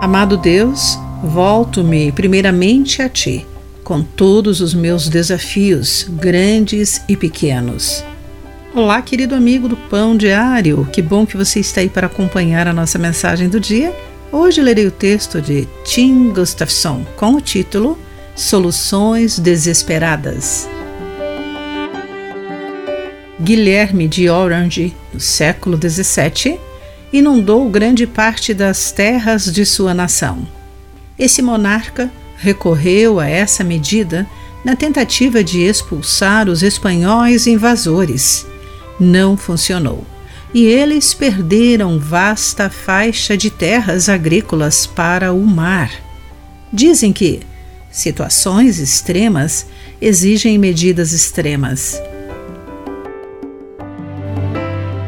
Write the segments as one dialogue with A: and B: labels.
A: Amado Deus, volto-me primeiramente a Ti, com todos os meus desafios, grandes e pequenos. Olá, querido amigo do Pão Diário, que bom que você está aí para acompanhar a nossa mensagem do dia. Hoje lerei o texto de Tim Gustafson com o título Soluções Desesperadas. Guilherme de Orange, no século XVII, inundou grande parte das terras de sua nação. Esse monarca recorreu a essa medida na tentativa de expulsar os espanhóis invasores. Não funcionou e eles perderam vasta faixa de terras agrícolas para o mar. Dizem que situações extremas exigem medidas extremas.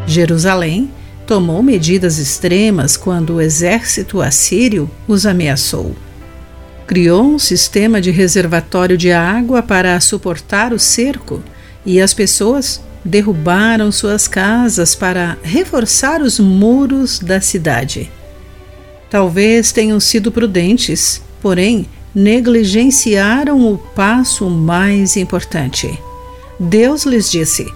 A: Jerusalém tomou medidas extremas quando o exército assírio os ameaçou. Criou um sistema de reservatório de água para suportar o cerco e as pessoas derrubaram suas casas para reforçar os muros da cidade. Talvez tenham sido prudentes, porém negligenciaram o passo mais importante. Deus lhes disse: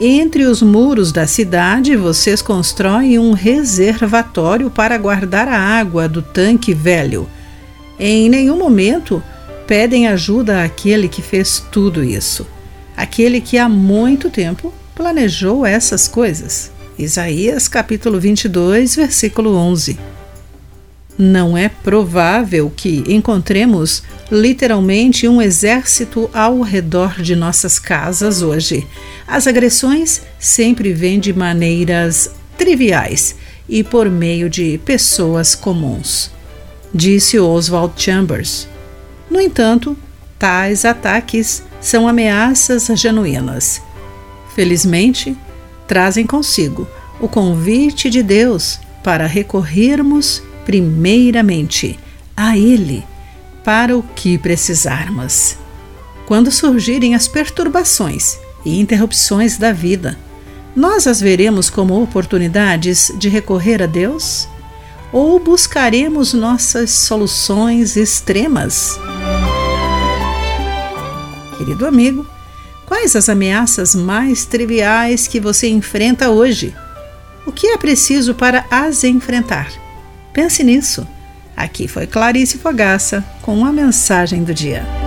A: entre os muros da cidade, vocês constroem um reservatório para guardar a água do tanque velho. Em nenhum momento pedem ajuda àquele que fez tudo isso, aquele que há muito tempo planejou essas coisas. Isaías capítulo 22, versículo 11. Não é provável que encontremos literalmente um exército ao redor de nossas casas hoje. As agressões sempre vêm de maneiras triviais e por meio de pessoas comuns, disse Oswald Chambers. No entanto, tais ataques são ameaças genuínas. Felizmente, trazem consigo o convite de Deus para recorrermos primeiramente a Ele para o que precisarmos. Quando surgirem as perturbações e interrupções da vida, nós as veremos como oportunidades de recorrer a Deus? Ou buscaremos nossas soluções extremas? Querido amigo, quais as ameaças mais triviais que você enfrenta hoje? O que é preciso para as enfrentar? Pense nisso. Aqui foi Clarice Fogaça com a mensagem do dia.